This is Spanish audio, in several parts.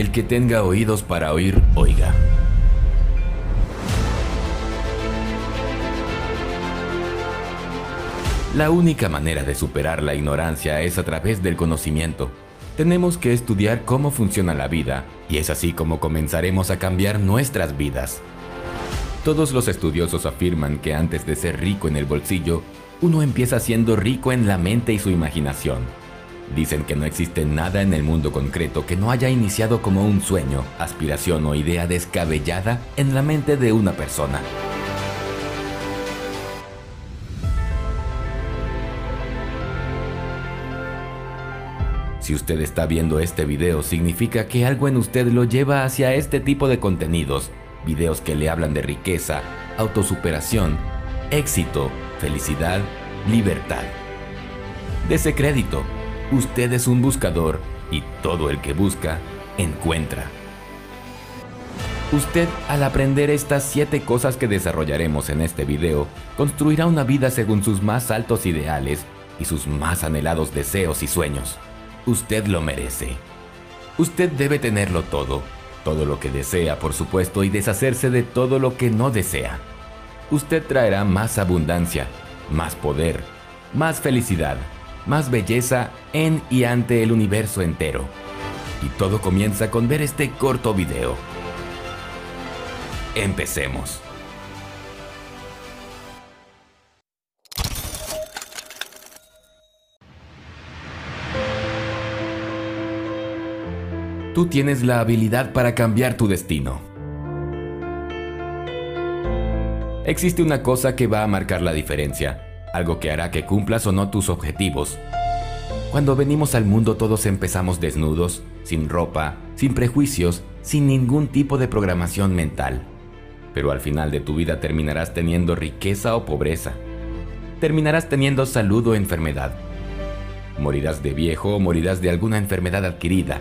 El que tenga oídos para oír, oiga. La única manera de superar la ignorancia es a través del conocimiento. Tenemos que estudiar cómo funciona la vida y es así como comenzaremos a cambiar nuestras vidas. Todos los estudiosos afirman que antes de ser rico en el bolsillo, uno empieza siendo rico en la mente y su imaginación. Dicen que no existe nada en el mundo concreto que no haya iniciado como un sueño, aspiración o idea descabellada en la mente de una persona. Si usted está viendo este video, significa que algo en usted lo lleva hacia este tipo de contenidos. Videos que le hablan de riqueza, autosuperación, éxito, felicidad, libertad. Dese crédito. Usted es un buscador y todo el que busca, encuentra. Usted, al aprender estas 7 cosas que desarrollaremos en este video, construirá una vida según sus más altos ideales y sus más anhelados deseos y sueños. Usted lo merece. Usted debe tenerlo todo, todo lo que desea, por supuesto, y deshacerse de todo lo que no desea. Usted traerá más abundancia, más poder, más felicidad, más belleza en y ante el universo entero. Y todo comienza con ver este corto video. Empecemos. Tú tienes la habilidad para cambiar tu destino. Existe una cosa que va a marcar la diferencia, algo que hará que cumplas o no tus objetivos. Cuando venimos al mundo todos empezamos desnudos, sin ropa, sin prejuicios, sin ningún tipo de programación mental. Pero al final de tu vida terminarás teniendo riqueza o pobreza. Terminarás teniendo salud o enfermedad. Morirás de viejo o morirás de alguna enfermedad adquirida.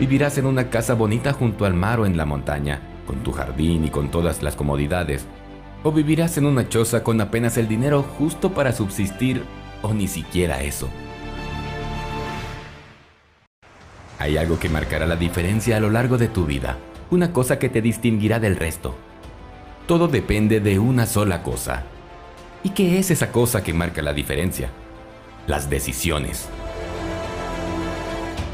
Vivirás en una casa bonita junto al mar o en la montaña, con tu jardín y con todas las comodidades. O vivirás en una choza con apenas el dinero justo para subsistir o ni siquiera eso. Hay algo que marcará la diferencia a lo largo de tu vida, una cosa que te distinguirá del resto. Todo depende de una sola cosa. ¿Y qué es esa cosa que marca la diferencia? Las decisiones.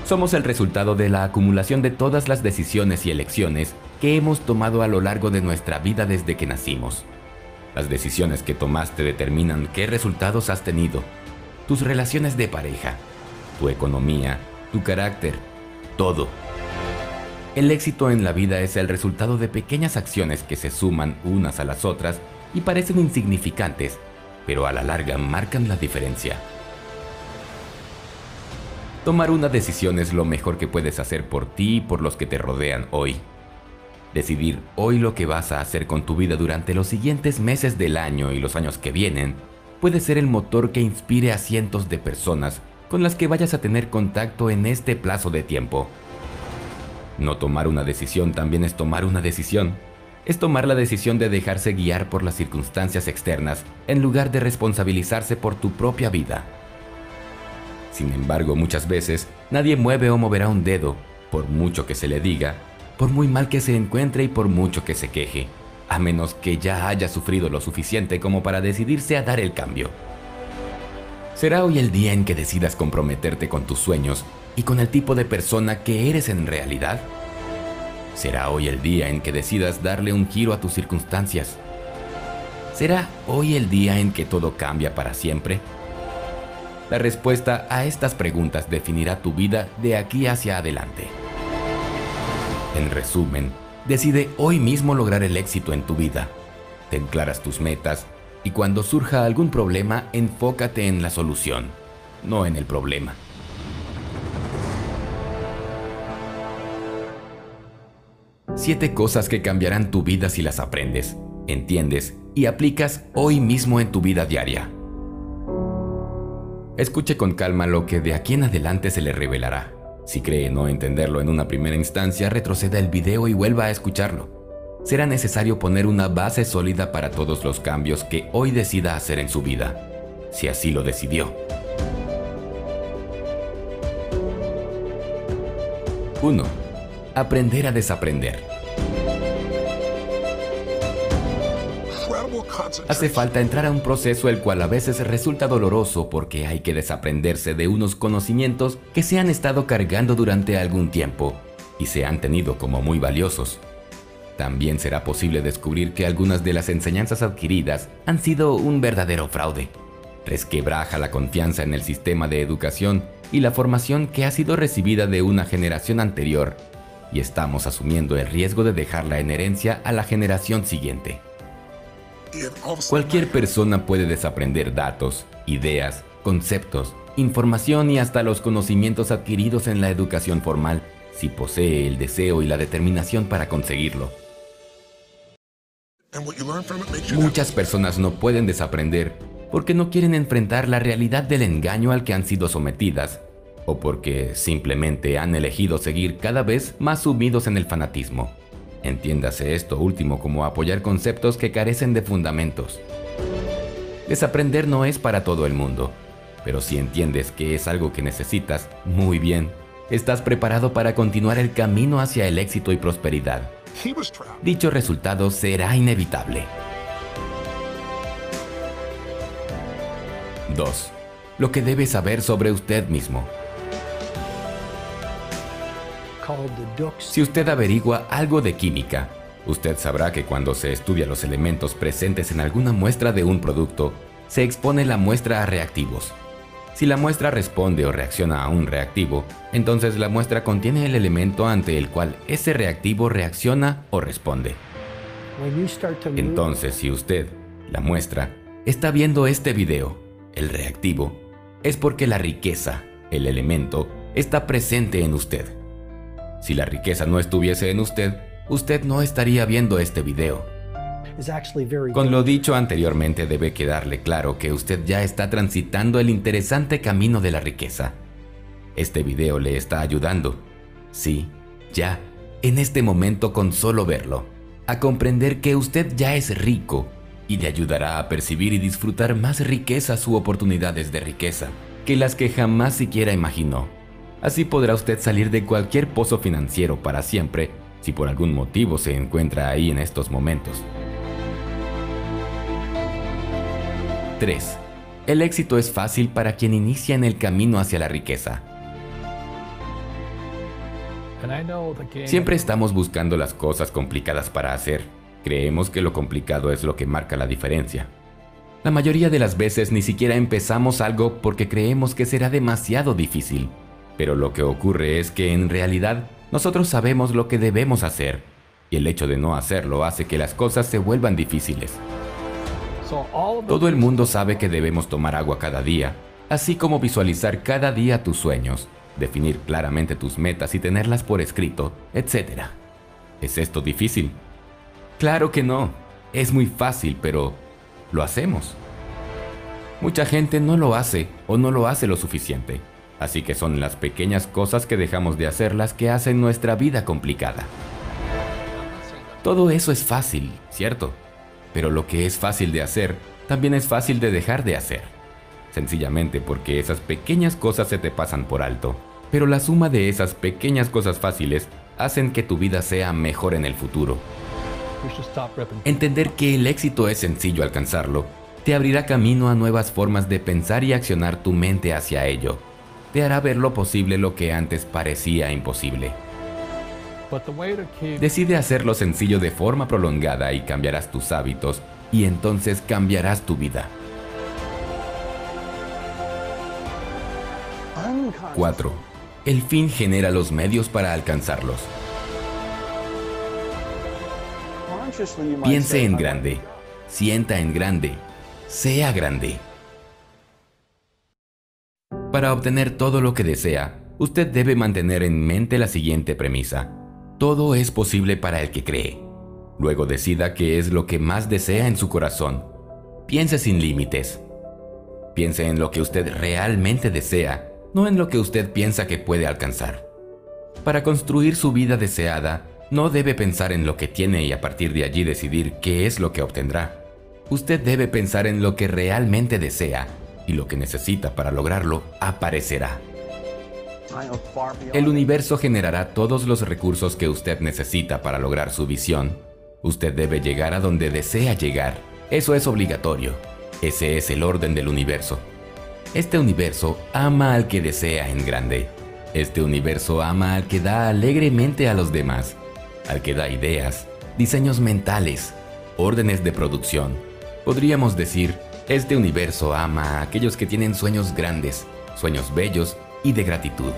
Somos el resultado de la acumulación de todas las decisiones y elecciones que hemos tomado a lo largo de nuestra vida desde que nacimos. Las decisiones que tomaste determinan qué resultados has tenido, tus relaciones de pareja, tu economía, tu carácter, todo. El éxito en la vida es el resultado de pequeñas acciones que se suman unas a las otras y parecen insignificantes, pero a la larga marcan la diferencia. Tomar una decisión es lo mejor que puedes hacer por ti y por los que te rodean hoy. Decidir hoy lo que vas a hacer con tu vida durante los siguientes meses del año y los años que vienen puede ser el motor que inspire a cientos de personas con las que vayas a tener contacto en este plazo de tiempo. No tomar una decisión también es tomar una decisión. Es tomar la decisión de dejarse guiar por las circunstancias externas en lugar de responsabilizarse por tu propia vida. Sin embargo, muchas veces nadie mueve o moverá un dedo, por mucho que se le diga, por muy mal que se encuentre y por mucho que se queje, a menos que ya haya sufrido lo suficiente como para decidirse a dar el cambio. Será hoy el día en que decidas comprometerte con tus sueños y con el tipo de persona que eres en realidad. Será hoy el día en que decidas darle un giro a tus circunstancias. ¿Será hoy el día en que todo cambia para siempre? La respuesta a estas preguntas definirá tu vida de aquí hacia adelante. En resumen, decide hoy mismo lograr el éxito en tu vida. Ten claras tus metas y cuando surja algún problema, enfócate en la solución, no en el problema. Siete cosas que cambiarán tu vida si las aprendes, entiendes y aplicas hoy mismo en tu vida diaria. Escuche con calma lo que de aquí en adelante se le revelará. Si cree no entenderlo en una primera instancia, retroceda el video y vuelva a escucharlo. Será necesario poner una base sólida para todos los cambios que hoy decida hacer en su vida, si así lo decidió. 1. Aprender a desaprender. Hace falta entrar a un proceso el cual a veces resulta doloroso porque hay que desaprenderse de unos conocimientos que se han estado cargando durante algún tiempo y se han tenido como muy valiosos. También será posible descubrir que algunas de las enseñanzas adquiridas han sido un verdadero fraude. Resquebraja la confianza en el sistema de educación y la formación que ha sido recibida de una generación anterior y estamos asumiendo el riesgo de dejarla en herencia a la generación siguiente. Cualquier persona puede desaprender datos, ideas, conceptos, información y hasta los conocimientos adquiridos en la educación formal si posee el deseo y la determinación para conseguirlo. Muchas personas no pueden desaprender porque no quieren enfrentar la realidad del engaño al que han sido sometidas o porque simplemente han elegido seguir cada vez más sumidos en el fanatismo. Entiéndase esto último como apoyar conceptos que carecen de fundamentos. Desaprender no es para todo el mundo, pero si entiendes que es algo que necesitas, muy bien, estás preparado para continuar el camino hacia el éxito y prosperidad. Dicho resultado será inevitable. 2. Lo que debe saber sobre usted mismo. Si usted averigua algo de química, usted sabrá que cuando se estudia los elementos presentes en alguna muestra de un producto, se expone la muestra a reactivos. Si la muestra responde o reacciona a un reactivo, entonces la muestra contiene el elemento ante el cual ese reactivo reacciona o responde. Entonces, si usted, la muestra, está viendo este video, el reactivo, es porque la riqueza, el elemento, está presente en usted. Si la riqueza no estuviese en usted, usted no estaría viendo este video. Con lo dicho anteriormente debe quedarle claro que usted ya está transitando el interesante camino de la riqueza. Este video le está ayudando. Sí, ya, en este momento con solo verlo, a comprender que usted ya es rico y le ayudará a percibir y disfrutar más riquezas u oportunidades de riqueza que las que jamás siquiera imaginó. Así podrá usted salir de cualquier pozo financiero para siempre si por algún motivo se encuentra ahí en estos momentos. 3. El éxito es fácil para quien inicia en el camino hacia la riqueza. Siempre estamos buscando las cosas complicadas para hacer. Creemos que lo complicado es lo que marca la diferencia. La mayoría de las veces ni siquiera empezamos algo porque creemos que será demasiado difícil. Pero lo que ocurre es que en realidad nosotros sabemos lo que debemos hacer y el hecho de no hacerlo hace que las cosas se vuelvan difíciles. Todo el mundo sabe que debemos tomar agua cada día, así como visualizar cada día tus sueños, definir claramente tus metas y tenerlas por escrito, etc. ¿Es esto difícil? Claro que no. Es muy fácil, pero lo hacemos. Mucha gente no lo hace o no lo hace lo suficiente. Así que son las pequeñas cosas que dejamos de hacer las que hacen nuestra vida complicada. Todo eso es fácil, ¿cierto? Pero lo que es fácil de hacer, también es fácil de dejar de hacer. Sencillamente porque esas pequeñas cosas se te pasan por alto. Pero la suma de esas pequeñas cosas fáciles hacen que tu vida sea mejor en el futuro. Entender que el éxito es sencillo alcanzarlo, te abrirá camino a nuevas formas de pensar y accionar tu mente hacia ello te hará ver lo posible lo que antes parecía imposible. Decide hacerlo sencillo de forma prolongada y cambiarás tus hábitos y entonces cambiarás tu vida. 4. El fin genera los medios para alcanzarlos. Piense en grande, sienta en grande, sea grande. Para obtener todo lo que desea, usted debe mantener en mente la siguiente premisa. Todo es posible para el que cree. Luego decida qué es lo que más desea en su corazón. Piense sin límites. Piense en lo que usted realmente desea, no en lo que usted piensa que puede alcanzar. Para construir su vida deseada, no debe pensar en lo que tiene y a partir de allí decidir qué es lo que obtendrá. Usted debe pensar en lo que realmente desea y lo que necesita para lograrlo aparecerá. El universo generará todos los recursos que usted necesita para lograr su visión. Usted debe llegar a donde desea llegar. Eso es obligatorio. Ese es el orden del universo. Este universo ama al que desea en grande. Este universo ama al que da alegremente a los demás, al que da ideas, diseños mentales, órdenes de producción. Podríamos decir, este universo ama a aquellos que tienen sueños grandes, sueños bellos y de gratitud.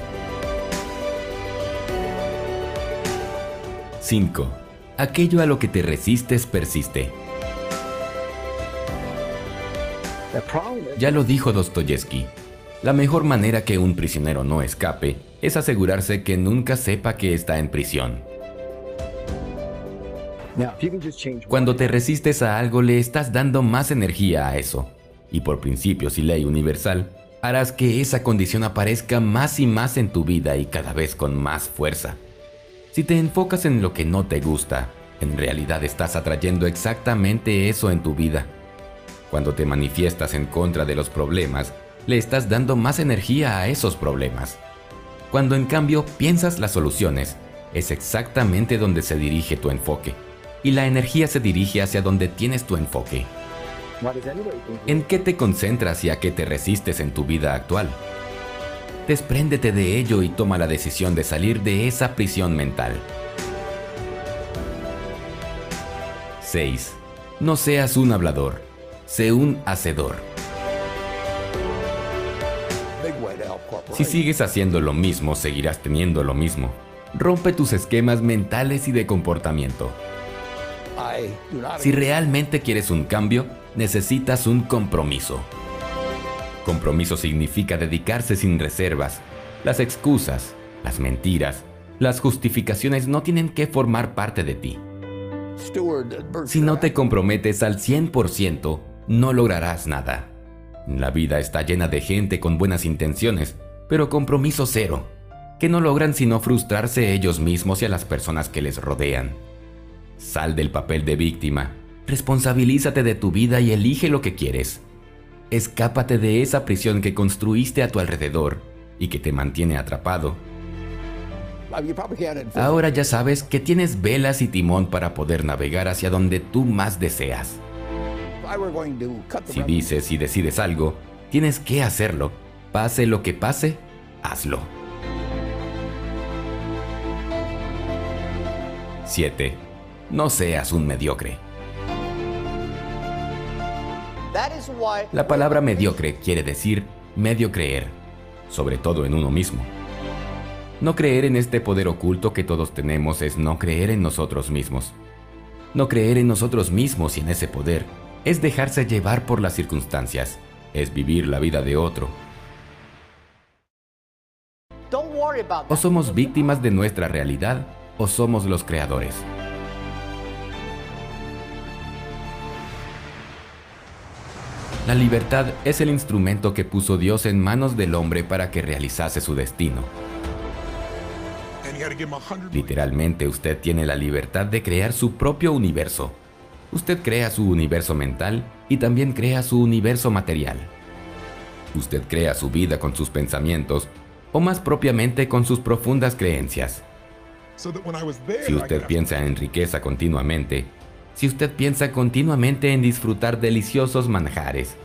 5. Aquello a lo que te resistes persiste. Ya lo dijo Dostoyevsky. La mejor manera que un prisionero no escape es asegurarse que nunca sepa que está en prisión. Cuando te resistes a algo le estás dando más energía a eso. Y por principios y ley universal, harás que esa condición aparezca más y más en tu vida y cada vez con más fuerza. Si te enfocas en lo que no te gusta, en realidad estás atrayendo exactamente eso en tu vida. Cuando te manifiestas en contra de los problemas, le estás dando más energía a esos problemas. Cuando en cambio piensas las soluciones, es exactamente donde se dirige tu enfoque. Y la energía se dirige hacia donde tienes tu enfoque. ¿En qué te concentras y a qué te resistes en tu vida actual? Despréndete de ello y toma la decisión de salir de esa prisión mental. 6. No seas un hablador, sé un hacedor. Si sigues haciendo lo mismo, seguirás teniendo lo mismo. Rompe tus esquemas mentales y de comportamiento. Si realmente quieres un cambio, necesitas un compromiso. Compromiso significa dedicarse sin reservas. Las excusas, las mentiras, las justificaciones no tienen que formar parte de ti. Si no te comprometes al 100%, no lograrás nada. La vida está llena de gente con buenas intenciones, pero compromiso cero, que no logran sino frustrarse ellos mismos y a las personas que les rodean. Sal del papel de víctima, responsabilízate de tu vida y elige lo que quieres. Escápate de esa prisión que construiste a tu alrededor y que te mantiene atrapado. Ahora ya sabes que tienes velas y timón para poder navegar hacia donde tú más deseas. Si dices y decides algo, tienes que hacerlo. Pase lo que pase, hazlo. 7. No seas un mediocre. La palabra mediocre quiere decir medio creer, sobre todo en uno mismo. No creer en este poder oculto que todos tenemos es no creer en nosotros mismos. No creer en nosotros mismos y en ese poder es dejarse llevar por las circunstancias, es vivir la vida de otro. O somos víctimas de nuestra realidad o somos los creadores. La libertad es el instrumento que puso Dios en manos del hombre para que realizase su destino. Literalmente usted tiene la libertad de crear su propio universo. Usted crea su universo mental y también crea su universo material. Usted crea su vida con sus pensamientos o más propiamente con sus profundas creencias. Si usted piensa en riqueza continuamente, si usted piensa continuamente en disfrutar deliciosos manjares.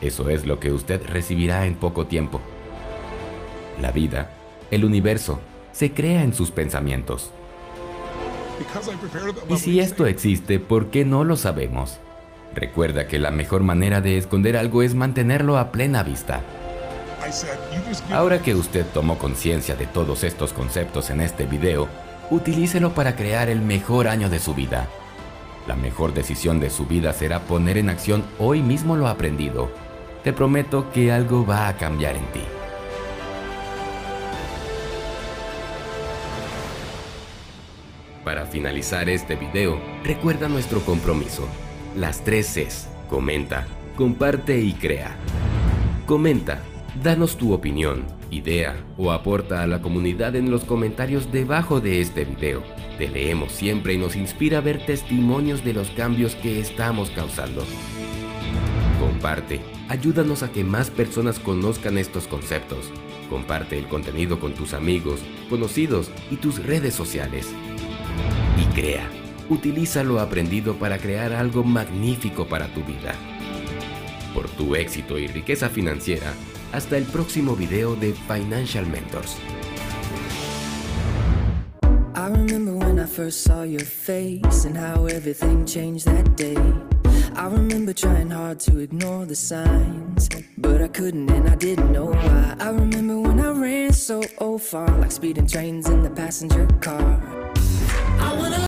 Eso es lo que usted recibirá en poco tiempo. La vida, el universo, se crea en sus pensamientos. Y si esto existe, ¿por qué no lo sabemos? Recuerda que la mejor manera de esconder algo es mantenerlo a plena vista. Ahora que usted tomó conciencia de todos estos conceptos en este video, utilícelo para crear el mejor año de su vida. La mejor decisión de su vida será poner en acción hoy mismo lo aprendido. Te prometo que algo va a cambiar en ti. Para finalizar este video, recuerda nuestro compromiso. Las tres Cs. Comenta, comparte y crea. Comenta, danos tu opinión, idea o aporta a la comunidad en los comentarios debajo de este video. Te leemos siempre y nos inspira a ver testimonios de los cambios que estamos causando. Comparte, ayúdanos a que más personas conozcan estos conceptos. Comparte el contenido con tus amigos, conocidos y tus redes sociales. Y crea, utiliza lo aprendido para crear algo magnífico para tu vida. Por tu éxito y riqueza financiera, hasta el próximo video de Financial Mentors. First saw your face and how everything changed that day. I remember trying hard to ignore the signs, but I couldn't and I didn't know why. I remember when I ran so far, like speeding trains in the passenger car.